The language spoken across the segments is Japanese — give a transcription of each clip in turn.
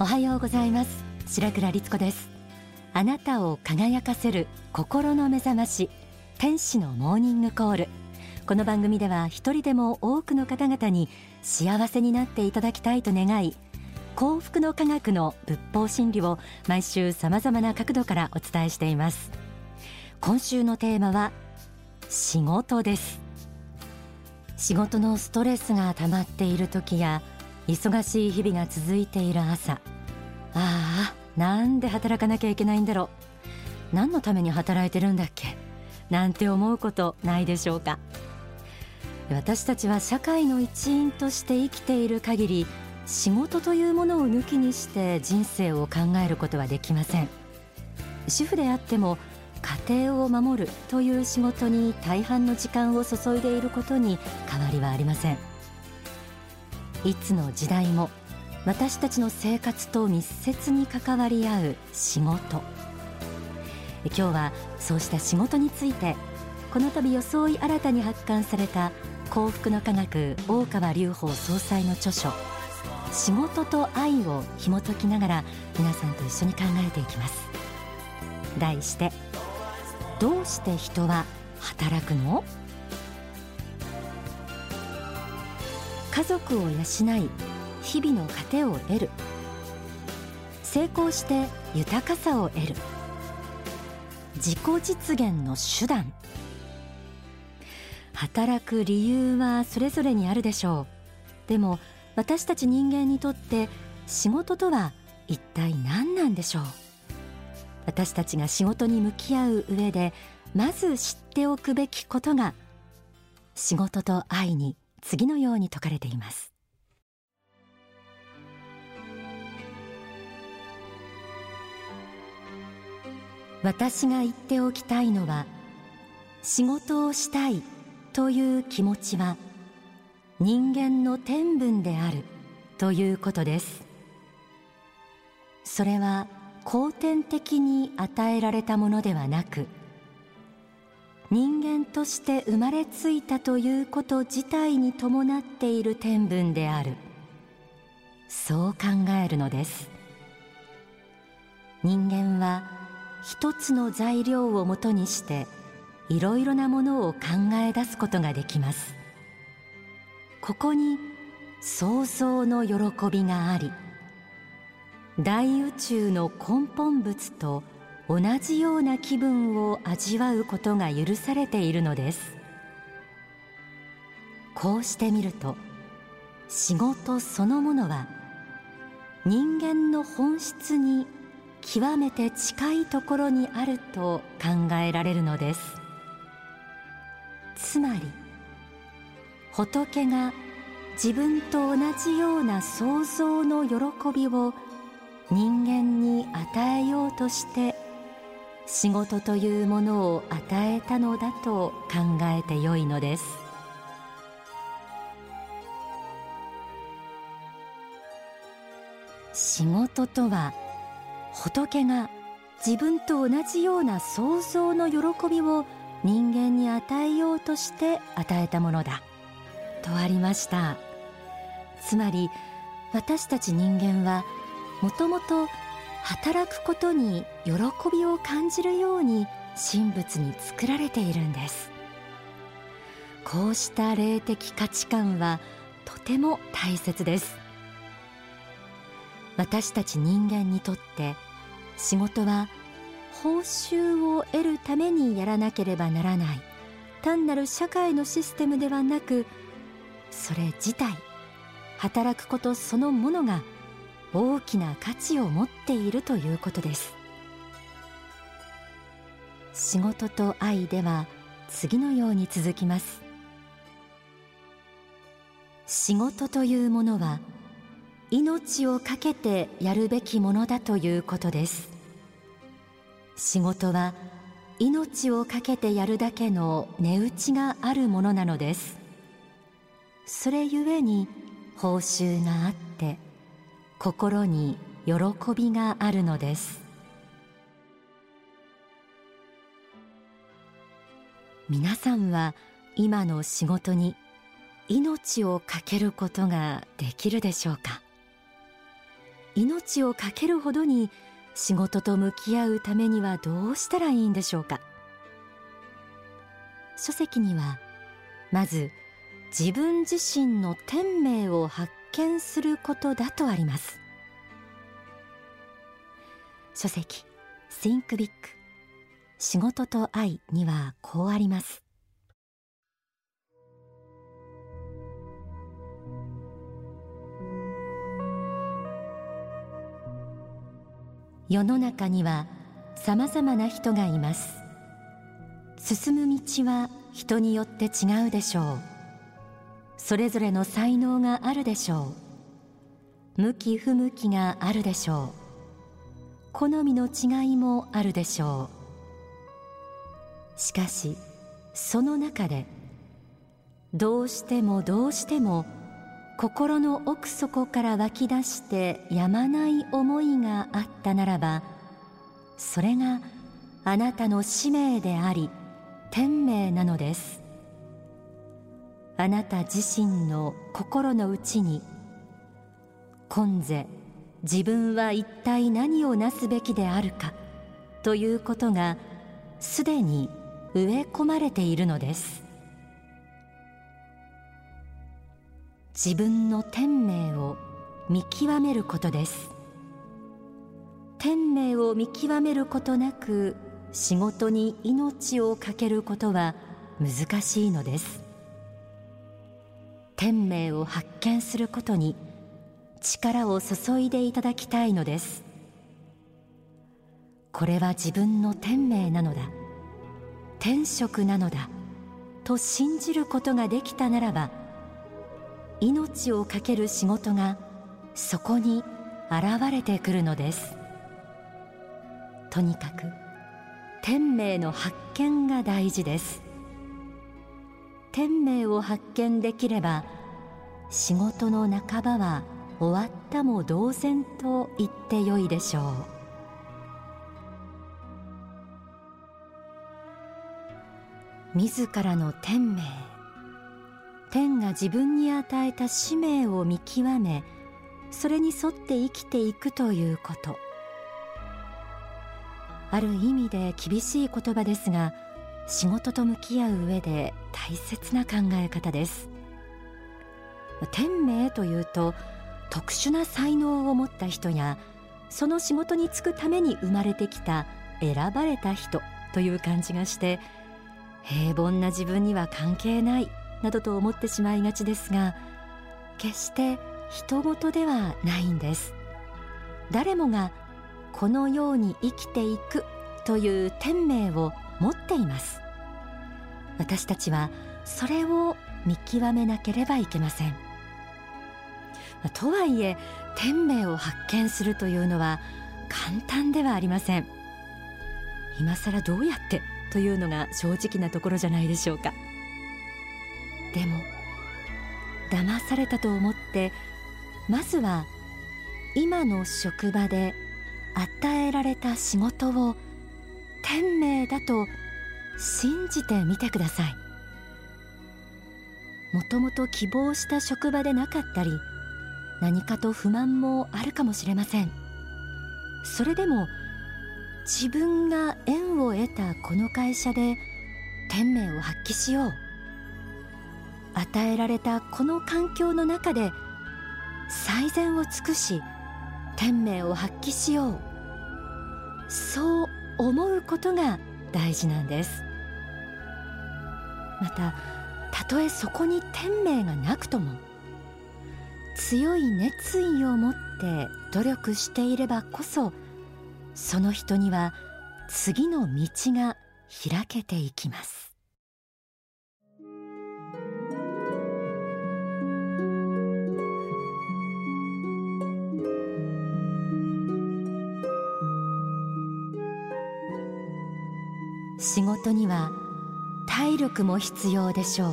おはようございます。白倉律子です。あなたを輝かせる心の目覚まし天使のモーニングコール。この番組では一人でも多くの方々に幸せになっていただきたいと願い幸福の科学の仏法真理を毎週様々な角度からお伝えしています。今週のテーマは仕事です。仕事のストレスが溜まっている時や忙しい日々が続いている朝。ああなんで働かなきゃいけないんだろう。何のために働いてるんだっけ。なんて思うことないでしょうか。私たちは社会の一員として生きている限り仕事というものを抜きにして人生を考えることはできません。主婦であっても家庭を守るという仕事に大半の時間を注いでいることに変わりはありません。いつの時代も私たちの生活と密接に関わり合う仕事。今日はそうした仕事についてこの度装い新たに発刊された幸福の科学大川隆法総裁の著書仕事と愛を紐解きながら皆さんと一緒に考えていきます。題してどうして人は働くの？家族を養い日々の糧を得る。成功して豊かさを得る。自己実現の手段。働く理由はそれぞれにあるでしょう。でも私たち人間にとって仕事とは一体何なんでしょう。私たちが仕事に向き合う上でまず知っておくべきことが仕事と愛に次のように説かれています。私が言っておきたいのは仕事をしたいという気持ちは人間の天分であるということです。それは後天的に与えられたものではなく人間として生まれついたということ自体に伴っている天分である。そう考えるのです。人間は一つの材料をもとにしていろいろなものを考え出すことができます。ここに想像の喜びがあり大宇宙の根本物と同じような気分を味わうことが許されているのです。こうしてみると仕事そのものは人間の本質に極めて近いところにあると考えられるのです。つまり仏が自分と同じような創造の喜びを人間に与えようとして仕事というものを与えたのだと考えてよいのです。仕事とは仏が自分と同じような創造の喜びを人間に与えようとして与えたものだ。とありました。つまり私たち人間はもともと働くことに喜びを感じるように神仏に作られているんです。こうした霊的価値観はとても大切です。私たち人間にとって仕事は報酬を得るためにやらなければならない。単なる社会のシステムではなくそれ自体働くことそのものが大きな価値を持っているということです。仕事と愛では次のように続きます。仕事というものは命を懸けてやるべきものだということです。仕事は命を懸けてやるだけの値打ちがあるものなのです。それゆえに報酬があって心に喜びがあるのです。皆さんは今の仕事に命を懸けることができるでしょうか？命を懸けるほどに仕事と向き合うためにはどうしたらいいんでしょうか？書籍にはまず自分自身の天命を発見することだとあります。書籍 Think Big 仕事と愛にはこうあります。世の中にはさまざまな人がいます。進む道は人によって違うでしょう。それぞれの才能があるでしょう。向き不向きがあるでしょう。好みの違いもあるでしょう。しかしその中でどうしてもどうしても心の奥底から湧き出してやまない思いがあったならばそれがあなたの使命であり天命なのです。あなた自身の心の内に今世自分は一体何をなすべきであるかということがすでに植え込まれているのです。自分の天命を見極めることです。天命を見極めることなく仕事に命を懸けることは難しいのです。天命を発見することに力を注いでいただきたいのです。これは自分の天命なのだ。天職なのだ。と信じることができたならば命を懸ける仕事がそこに現れてくるのです。とにかく天命の発見が大事です。天命を発見できれば仕事の半ばは終わったも同然と言ってよいでしょう。自らの天命。天が自分に与えた使命を見極めそれに沿って生きていくということ。ある意味で厳しい言葉ですが仕事と向き合う上で大切な考え方です。天命というと特殊な才能を持った人やその仕事に就くために生まれてきた選ばれた人という感じがして平凡な自分には関係ないなどと思ってしまいがちですが決して人事ではないんです。誰もがこのように生きていくという天命を持っています。私たちはそれを見極めなければいけません。とはいえ天命を発見するというのは簡単ではありません。今更どうやってというのが正直なところじゃないでしょうか。でも騙されたと思ってまずは今の職場で与えられた仕事を天命だと信じてみてください。もともと希望した職場でなかったり何かと不満もあるかもしれません。それでも自分が縁を得たこの会社で天命を発揮しよう。与えられたこの環境の中で最善を尽くし天命を発揮しよう。そう思うことが大事なんです。またたとえそこに天命がなくとも強い熱意を持って努力していればこそその人には次の道が開けていきます。仕事には体力も必要でしょう。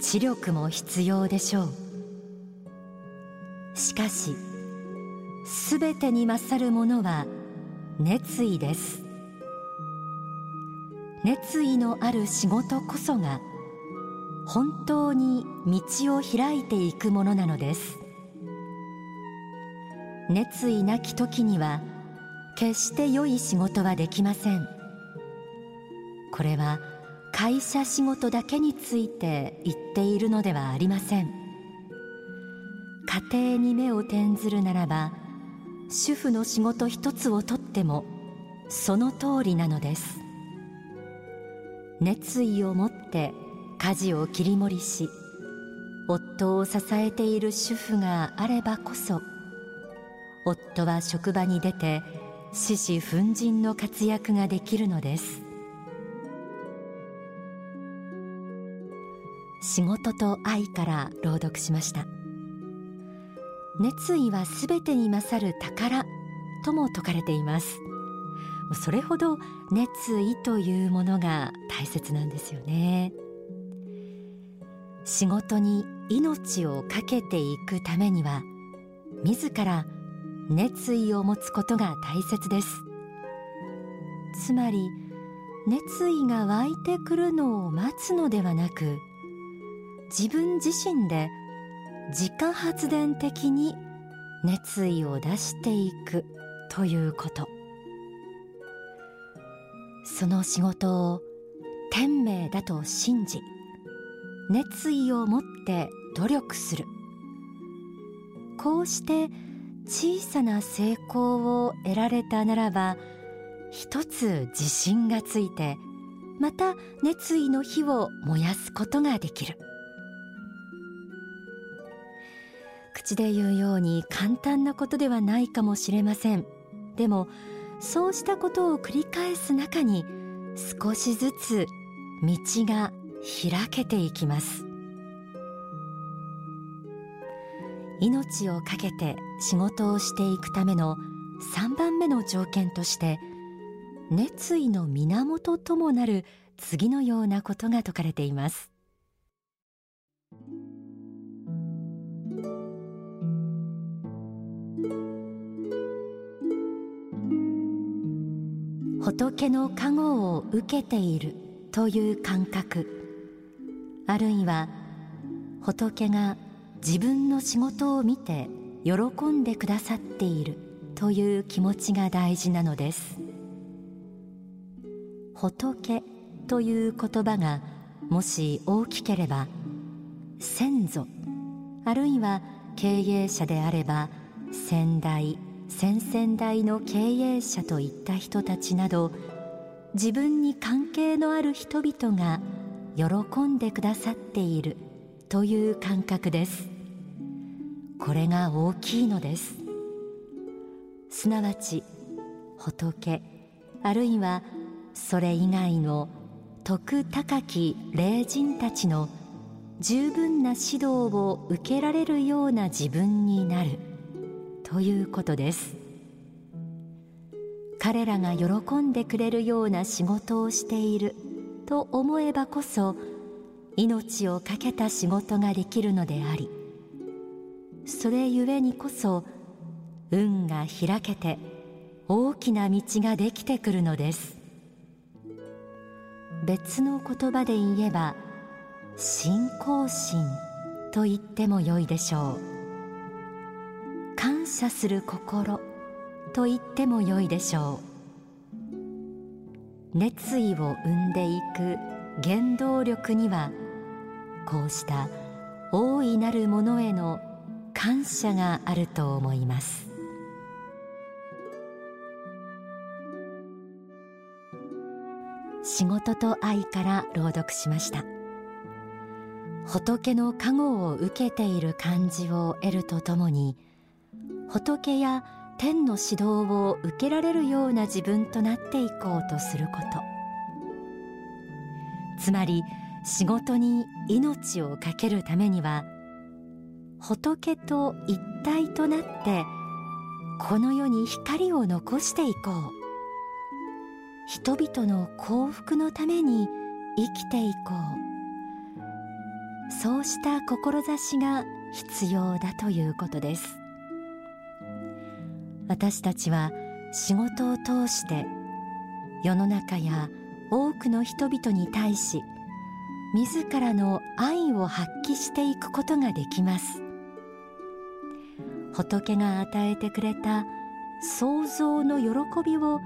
知力も必要でしょう。しかしすべてに勝るものは熱意です。熱意のある仕事こそが本当に道を開いていくものなのです。熱意なき時には決して良い仕事はできません。これは会社仕事だけについて言っているのではありません。家庭に目を転ずるならば主婦の仕事一つをとってもその通りなのです。熱意を持って家事を切り盛りし夫を支えている主婦があればこそ夫は職場に出て獅子奮陣の活躍ができるのです。仕事と愛から朗読しました。熱意はすべてに勝る宝とも説かれています。それほど熱意というものが大切なんですよね。仕事に命を懸けていくためには自ら熱意を持つことが大切です。つまり熱意が湧いてくるのを待つのではなく自分自身で自家発電的に熱意を出していくということ。その仕事を天命だと信じ熱意を持って努力する。こうして小さな成功を得られたならば一つ自信がついてまた熱意の火を燃やすことができる。口で言うように簡単なことではないかもしれません。でもそうしたことを繰り返す中に少しずつ道が開けていきます。命を懸けて仕事をしていくための3番目の条件として熱意の源ともなる次のようなことが説かれています。仏の加護を受けているという感覚。あるいは仏が自分の仕事を見て喜んでくださっているという気持ちが大事なのです。仏という言葉がもし大きければ先祖あるいは経営者であれば先代先々代の経営者といった人たちなど自分に関係のある人々が喜んでくださっているという感覚です。これが大きいのです。すなわち仏あるいはそれ以外の徳高き霊人たちの十分な指導を受けられるような自分になる。ということです。彼らが喜んでくれるような仕事をしていると思えばこそ命を懸けた仕事ができるのでありそれゆえにこそ運が開けて大きな道ができてくるのです。別の言葉で言えば信仰心と言ってもよいでしょう。感謝する心と言ってもよいでしょう。熱意を生んでいく原動力にはこうした大いなるものへの感謝があると思います。仕事と愛から朗読しました。仏の加護を受けている感じを得るとともに仏や天の指導を受けられるような自分となっていこうとすること。つまり仕事に命を懸けるためには仏と一体となってこの世に光を残していこう。人々の幸福のために生きていこう。そうした志が必要だということです。私たちは仕事を通して世の中や多くの人々に対し自らの愛を発揮していくことができます。仏が与えてくれた創造の喜びを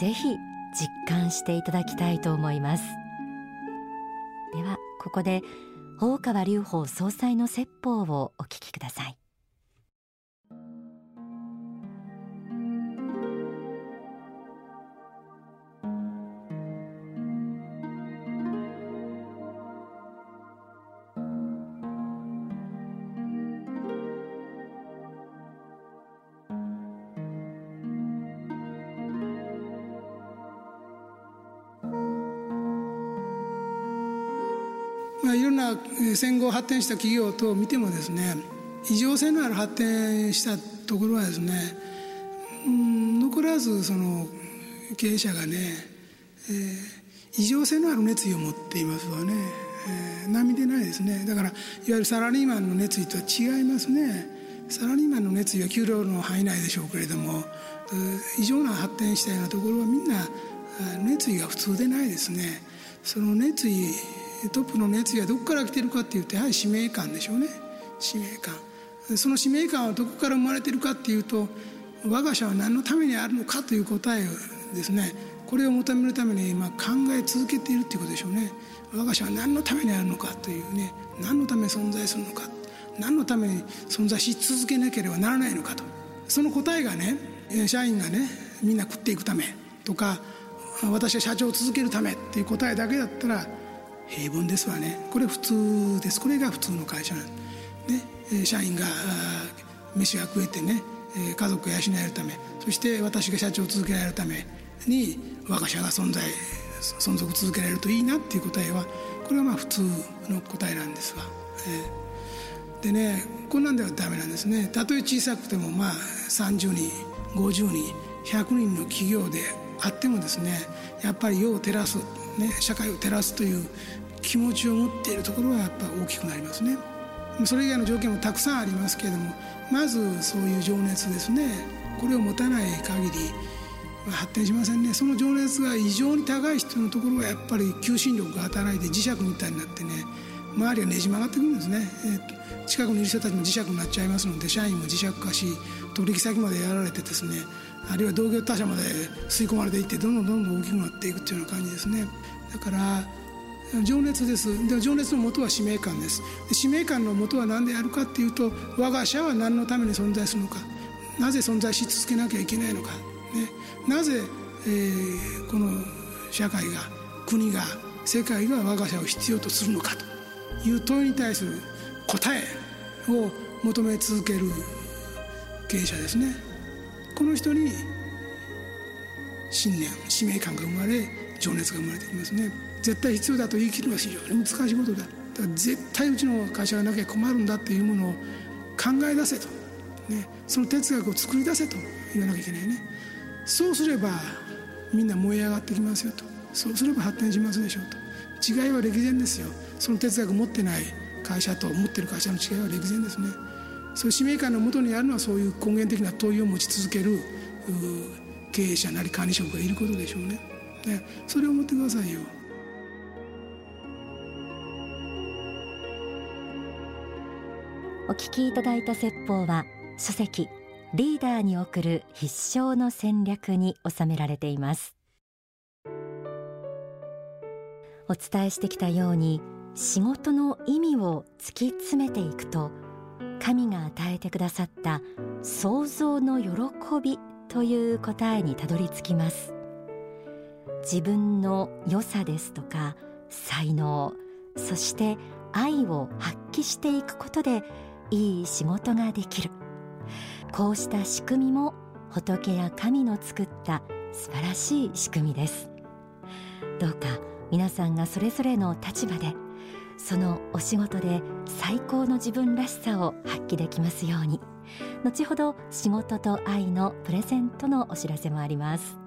ぜひ実感していただきたいと思います。ではここで大川隆法総裁の説法をお聞きください。いろんな戦後発展した企業等を見てもですね異常性のある発展したところはですね、うん、残らずその経営者がね、えー、異常性のある熱意を持っていますわね、えー、波でないですね。だからいわゆるサラリーマンの熱意とは違いますね。サラリーマンの熱意は給料の範囲内でしょうけれども異常な発展したようなところはみんな熱意が普通でないですね。その熱意トップの熱意はどこから来てるかっていうとやはり使命感でしょうね。使命感。その使命感はどこから生まれてるかっていうと我が社は何のためにあるのかという答えをですね。これを求めるために今考え続けているっていうことでしょうね。我が社は何のためにあるのかというね。何のために存在するのか。何のために存在し続けなければならないのかと。その答えがね社員がねみんな食っていくためとか私は社長を続けるためっていう答えだけだったら平凡ですわね。これ普通です。これが普通の会社なん。ね。社員が飯が食えてね家族を養えるためそして私が社長を続けられるために我が社が存在存続続けられるといいなっていう答えはこれはまあ普通の答えなんですわ。でねこんなんではダメなんですね。たとえ小さくてもまあ30人50人100人の企業であってもですねやっぱり世を照らす、ね、社会を照らすという気持ちを持っているところはやっぱ大きくなりますね。それ以外の条件もたくさんありますけれどもまずそういう情熱ですね。これを持たない限り発展しませんね。その情熱が異常に高い人のところはやっぱり求心力が働いて磁石みたいになってね周りがねじ曲がってくるんですね、えー、近くにいる人たちも磁石になっちゃいますので社員も磁石化し取引先までやられてですねあるいは同業他社まで吸い込まれていってどんどんどんどん大きくなっていくっていうような感じですね。だから情熱です。で情熱のもとは使命感です。使命感のもとは何であるかっていうと我が社は何のために存在するのか。なぜ存在し続けなきゃいけないのか、ね、なぜ、えー、この社会が国が世界が我が社を必要とするのか。という問いに対する答えを求め続ける経営者ですね。この人に信念使命感が生まれ情熱が生まれてきますね。絶対必要だと言い切るのは非常に難しいことだ。だから絶対うちの会社がなきゃ困るんだっていうものを考え出せと、ね、その哲学を作り出せと言わなきゃいけないね。そうすればみんな燃え上がってきますよと。そうすれば発展しますでしょうと。違いは歴然ですよ。その哲学を持ってない会社と持ってる会社の違いは歴然ですね。そういう使命感のもとにあるのはそういう根源的な問いを持ち続ける経営者なり管理職がいることでしょうね。でそれを思ってくださいよ。お聞きいただいた説法は書籍リーダーに送る必勝の戦略に収められています。お伝えしてきたように仕事の意味を突き詰めていくと神が与えてくださった創造の喜びという答えにたどり着きます。自分の良さですとか才能そして愛を発揮していくことでいい仕事ができる。こうした仕組みも仏や神の作った素晴らしい仕組みです。どうか皆さんがそれぞれの立場でそのお仕事で最高の自分らしさを発揮できますように。後ほど仕事と愛のプレゼントのお知らせもあります。